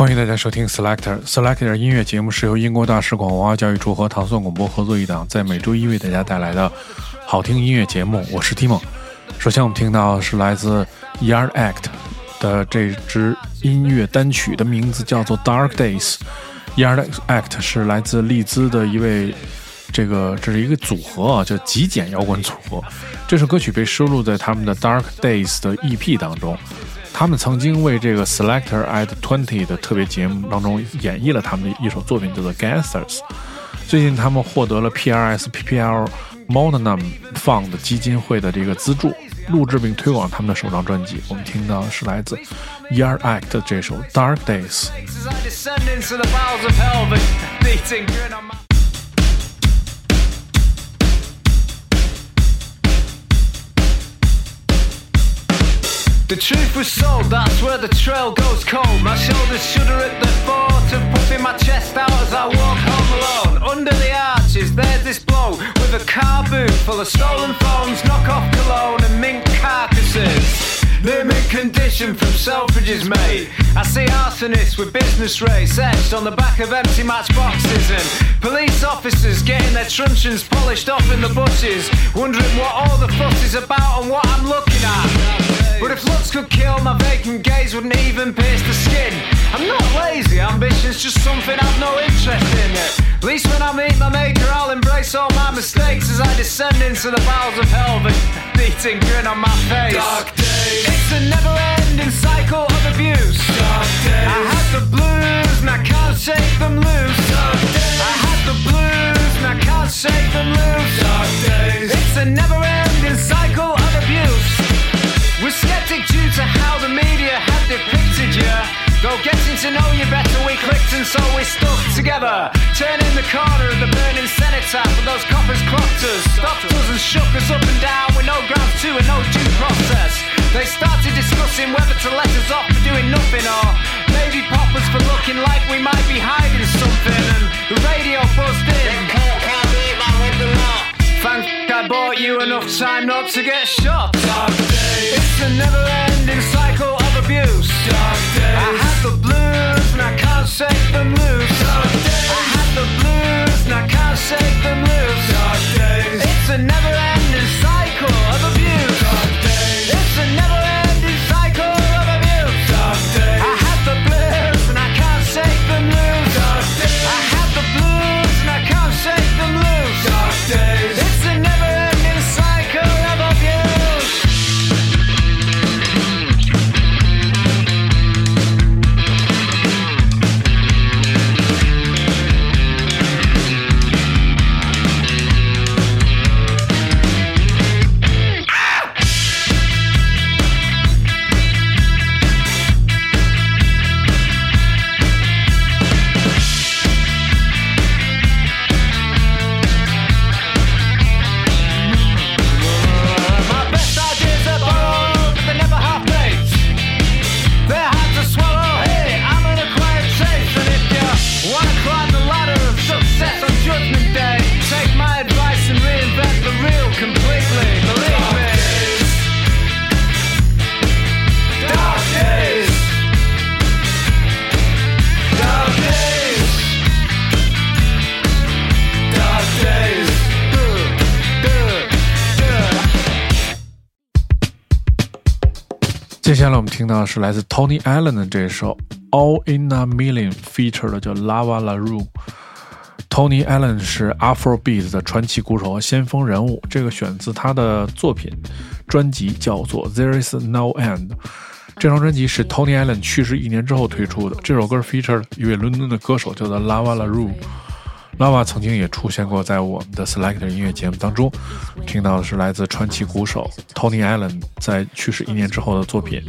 欢迎大家收听 Selector Selector 音乐节目，是由英国大使馆文化教育处和唐宋广播合作一档，在每周一为大家带来的好听音乐节目。我是 Timo。首先，我们听到是来自 Yard Act 的这支音乐单曲，的名字叫做《Dark Days》。Yard Act 是来自利兹的一位，这个这是一个组合啊，叫极简摇滚组合。这首歌曲被收录在他们的《Dark Days》的 EP 当中。他们曾经为这个 Selector at Twenty 的特别节目当中演绎了他们的一首作品，叫做《Gangsters》。最近，他们获得了 PRS PPL Modenum Fund 基金会的这个资助，录制并推广他们的首张专辑。我们听到的是来自 YAR ACT 这首《Dark Days》。The truth was sold, that's where the trail goes cold. My shoulders shudder at the thought of puffing my chest out as I walk home alone. Under the arches, there's this blow with a car boot full of stolen phones, knockoff cologne, and mink carcasses. Mint condition from Selfridges, mate. I see arsonists with business rates etched on the back of empty matchboxes and police officers getting their truncheons polished off in the bushes, wondering what all the fuss is about and what I'm looking at. But if looks could kill, my vacant gaze wouldn't even pierce the skin. I'm not lazy, ambition's just something I've no interest in. At least when I meet my maker, I'll embrace all my mistakes as I descend into the bowels of hell, but beating grin on my face. Dark days. It's a never-ending cycle of abuse. Dark days. I had the blues and I can't shake them loose. Dark days. I had the blues and I can't shake them loose. Dark days. It's a never-ending cycle of abuse. We're skeptic due to how the media had depicted you. Though getting to know you better, we clicked and so we stuck together. Turning the corner of the burning cenotaph with those coppers clocked us. Stopped us and shook us up and down with no grounds to and no due process. They started discussing whether to let us off for doing nothing or maybe pop us for looking like we might be hiding something. And the radio buzzed in. Thank I bought you enough time not to get shot. It's a never ending cycle 下来我们听到的是来自 Tony Allen 的这首《All in a Million》，feature 的叫 Lava La Rue。Tony Allen 是 Afrobeat 的传奇鼓手和先锋人物，这个选自他的作品专辑叫做《There Is No End》。这张专辑是 Tony Allen 去世一年之后推出的。这首歌 feature 了一位伦敦的歌手叫做 Lava La Rue。Lava 曾经也出现过在我们的 Selector 音乐节目当中，听到的是来自传奇鼓手 Tony Allen 在去世一年之后的作品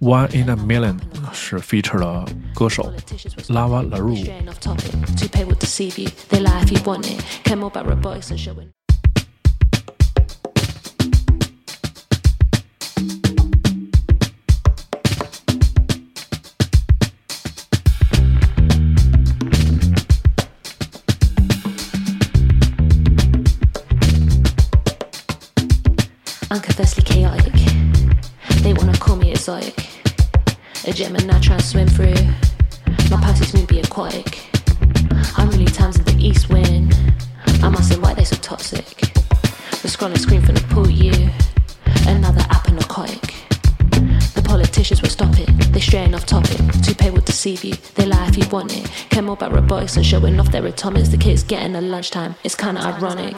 《One in a Million》，是 feature 了歌手 Lava Larue Unconfessedly chaotic. They wanna call me exotic. A Gemini trying to swim through. My seems to be aquatic. I'm really times in the east wind. I must say why they so toxic. The scrolling screen from the pool you Another app and narcotic. The politicians will stop it. They straying off topic. Toupee will deceive you. They lie if you want it. Care more about robotics and showing off their atomics. The kids getting a lunchtime. It's kinda ironic.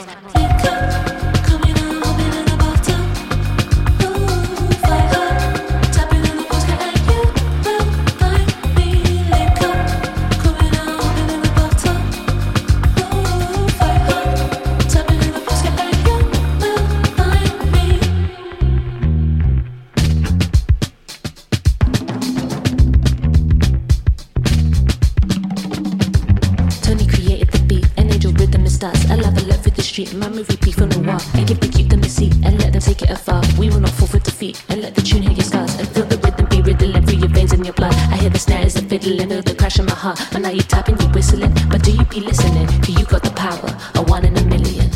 Starts. I love a love for the street, my movie beef on the wall. And give the cute them a seat and let them take it afar. We will not fall for defeat and let the tune hit your scars and feel the rhythm be riddling through your veins and your blood. I hear the snares and fiddling, feel the crash in my heart. And now you tapping, you whistling, but do you be listening? Cause you got the power, a one in a million.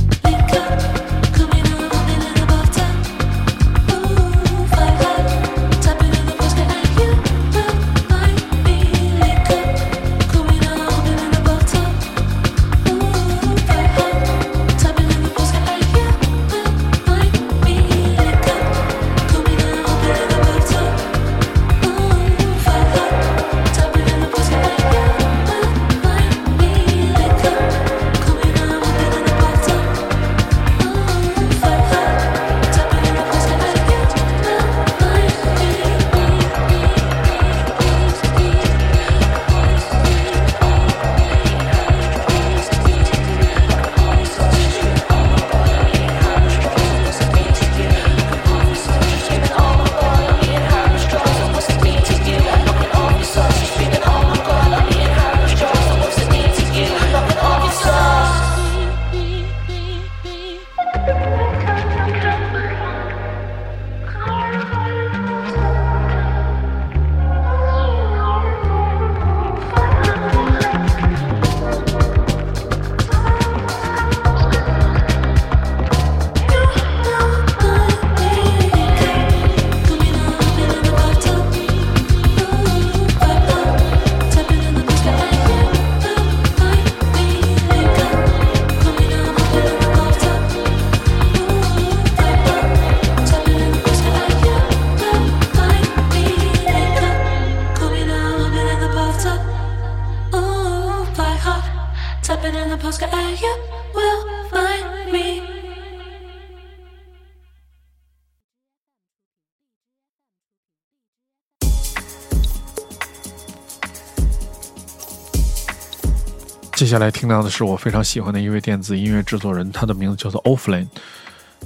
接下来听到的是我非常喜欢的一位电子音乐制作人，他的名字叫做 Offlane，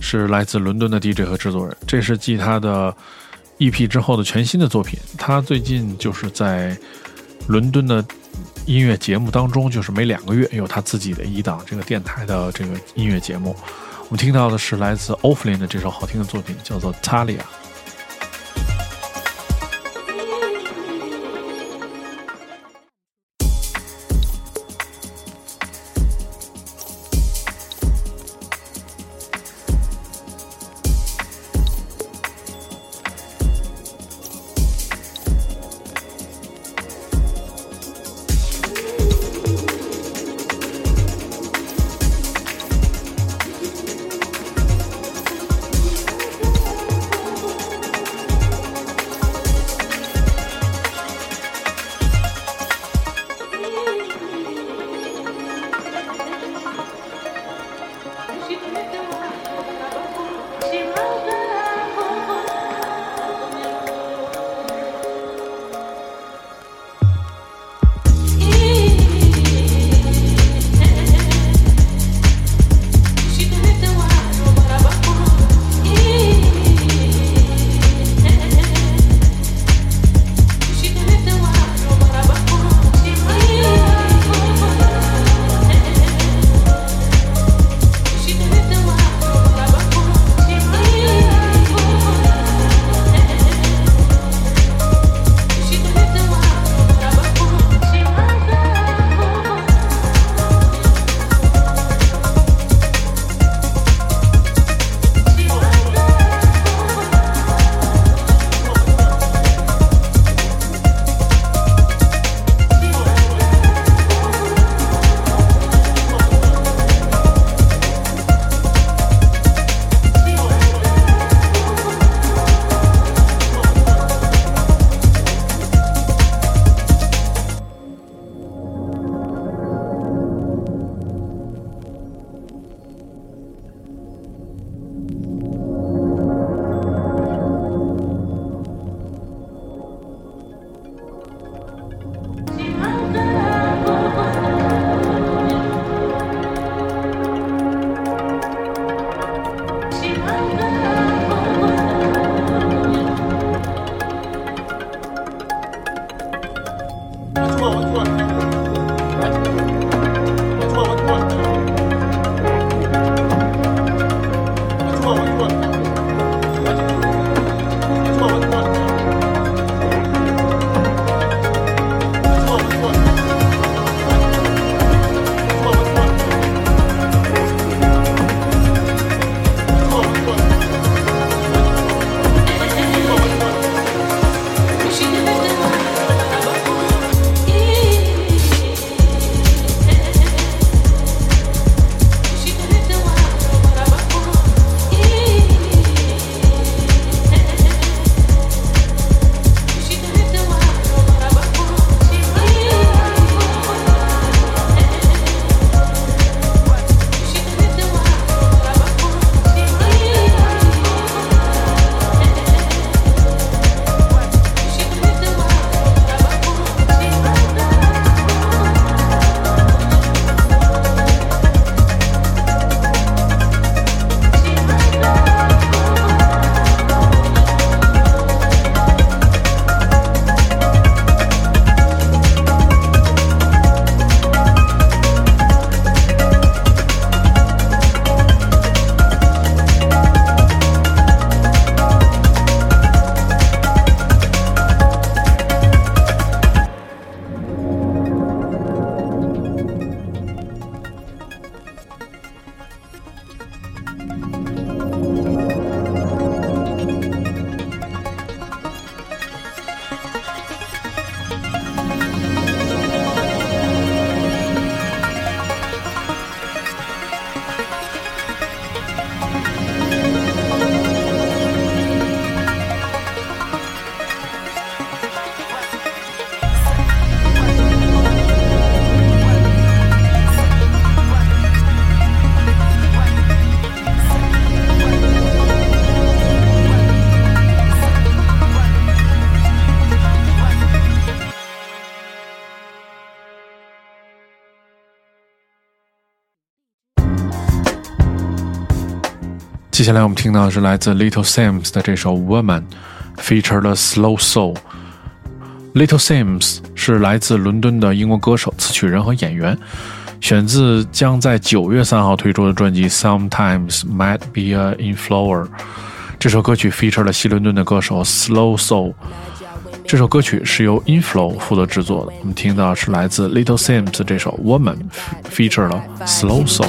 是来自伦敦的 DJ 和制作人。这是继他的 EP 之后的全新的作品。他最近就是在伦敦的音乐节目当中，就是每两个月有他自己的一档这个电台的这个音乐节目。我们听到的是来自 Offlane 的这首好听的作品，叫做 Talia。接下来我们听到的是来自 Little Sims 的这首《Woman》，featured Slow Soul。Little Sims 是来自伦敦的英国歌手、词曲人和演员，选自将在九月三号推出的专辑《Sometimes Might Be a Inflower》。这首歌曲 featured 了西伦敦的歌手 Slow Soul。这首歌曲是由 Inflow 负责制作的。我们听到是来自 Little Sims 这首《Woman》，featured 了 Slow Soul。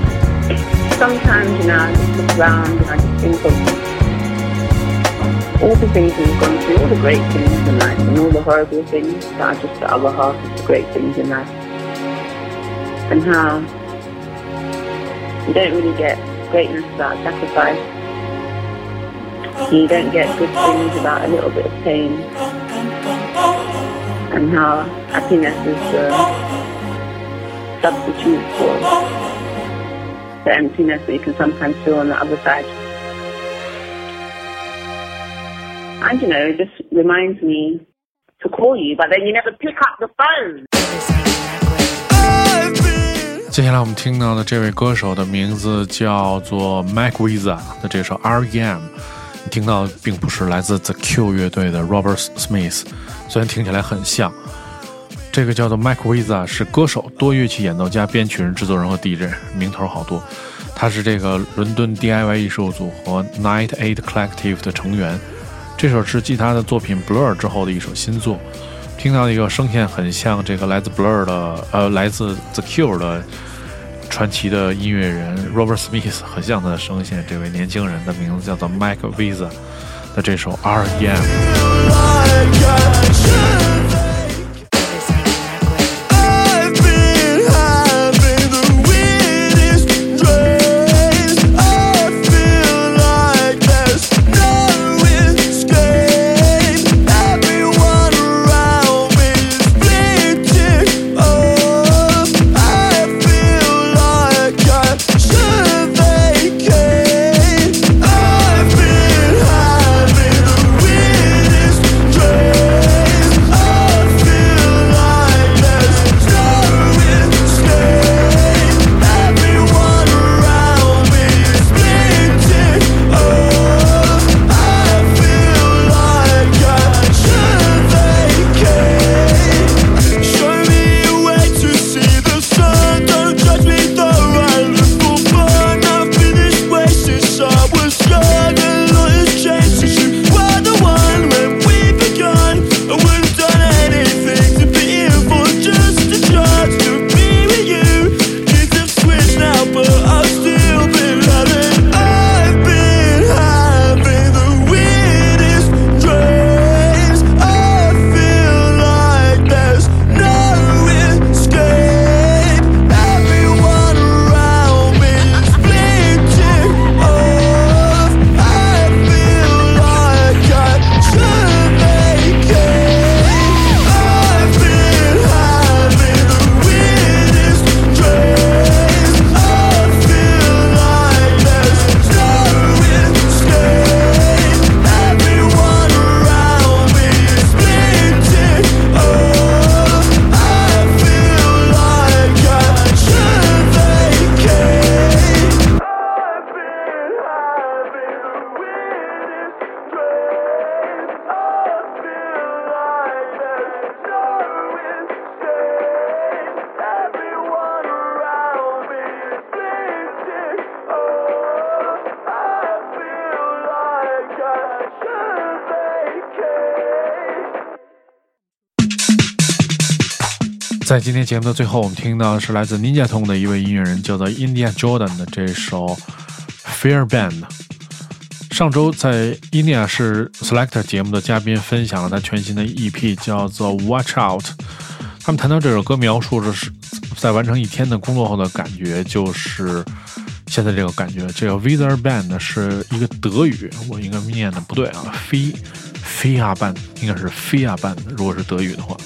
sometimes, you know, I just look around and I just think of all the things we've gone through, all the great things in life, and all the horrible things that are just the other half of the great things in life. And how you don't really get greatness without sacrifice. And You don't get good things without a little bit of pain. And how happiness is the substitute for the emptiness that you can sometimes feel on the other side. And you know, it just reminds me to call you, but then you never pick up the phone. 接下来我们听到的这位歌手的名字叫做 Mac Visa 的这首 REM，你听到并不是来自 The Cure 乐队的 Robert Smith，虽然听起来很像。这个叫做 Mike Visa，是歌手、多乐器演奏家、编曲人、制作人和 DJ，名头好多。他是这个伦敦 DIY 艺术组合 Night Eight Collective 的成员。这首是继他的作品 Blur 之后的一首新作。听到一个声线很像这个来自 Blur 的，呃，来自 The Cure 的传奇的音乐人 Robert Smith，很像他的声线。这位年轻人的名字叫做 Mike Visa 的这首 R.E.M。在今天节目的最后，我们听到的是来自 Ninja Tone 的一位音乐人，叫做 India Jordan 的这首 Fair Band。上周在 India 是 Selector 节目的嘉宾分享了他全新的 EP，叫做 Watch Out。他们谈到这首歌，描述的是在完成一天的工作后的感觉，就是现在这个感觉。这个 Weather Band 是一个德语，我应该念的不对啊，菲菲亚 band 应该是菲亚 band，如果是德语的话。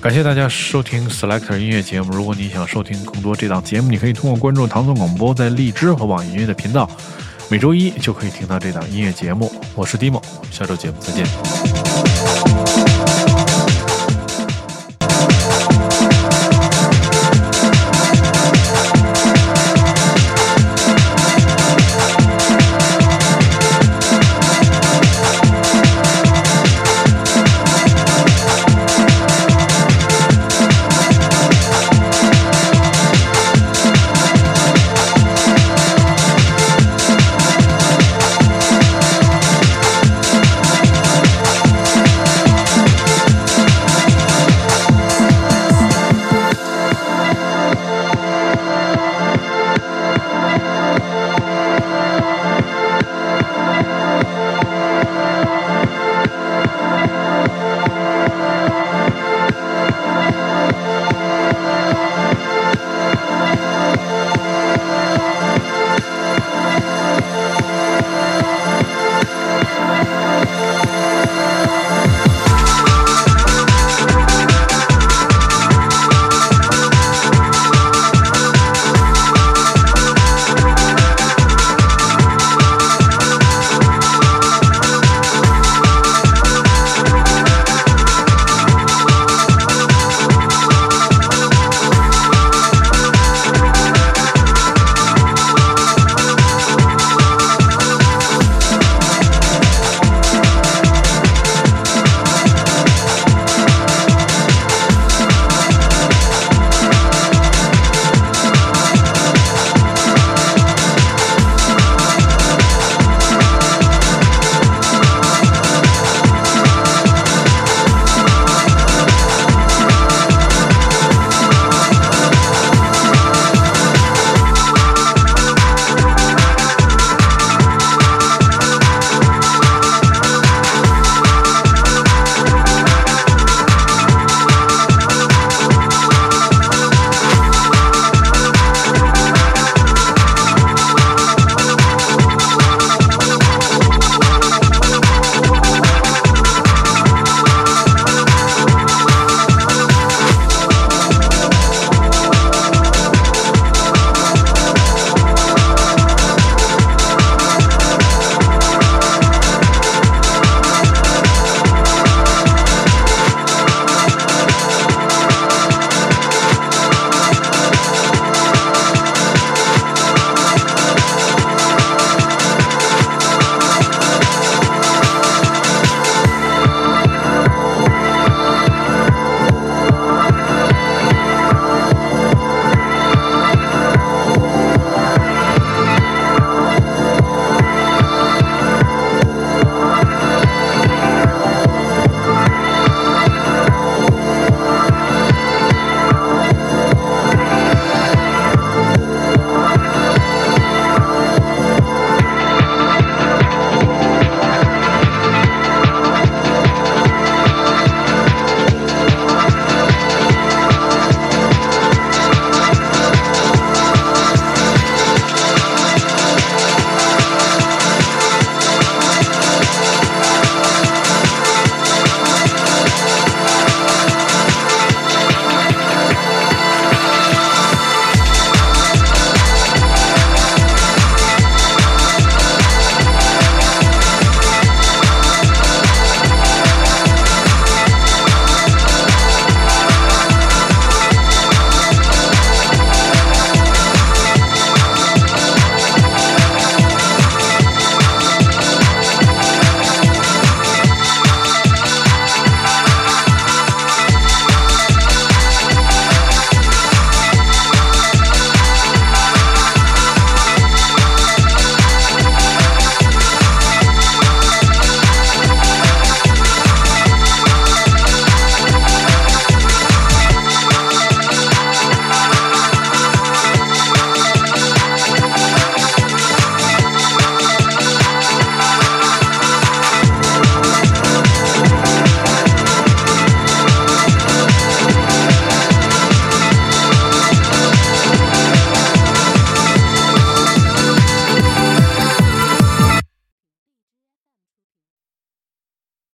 感谢大家收听 Selector 音乐节目。如果你想收听更多这档节目，你可以通过关注唐宋广播在荔枝和网易音乐的频道，每周一就可以听到这档音乐节目。我是 Dimo，下周节目再见。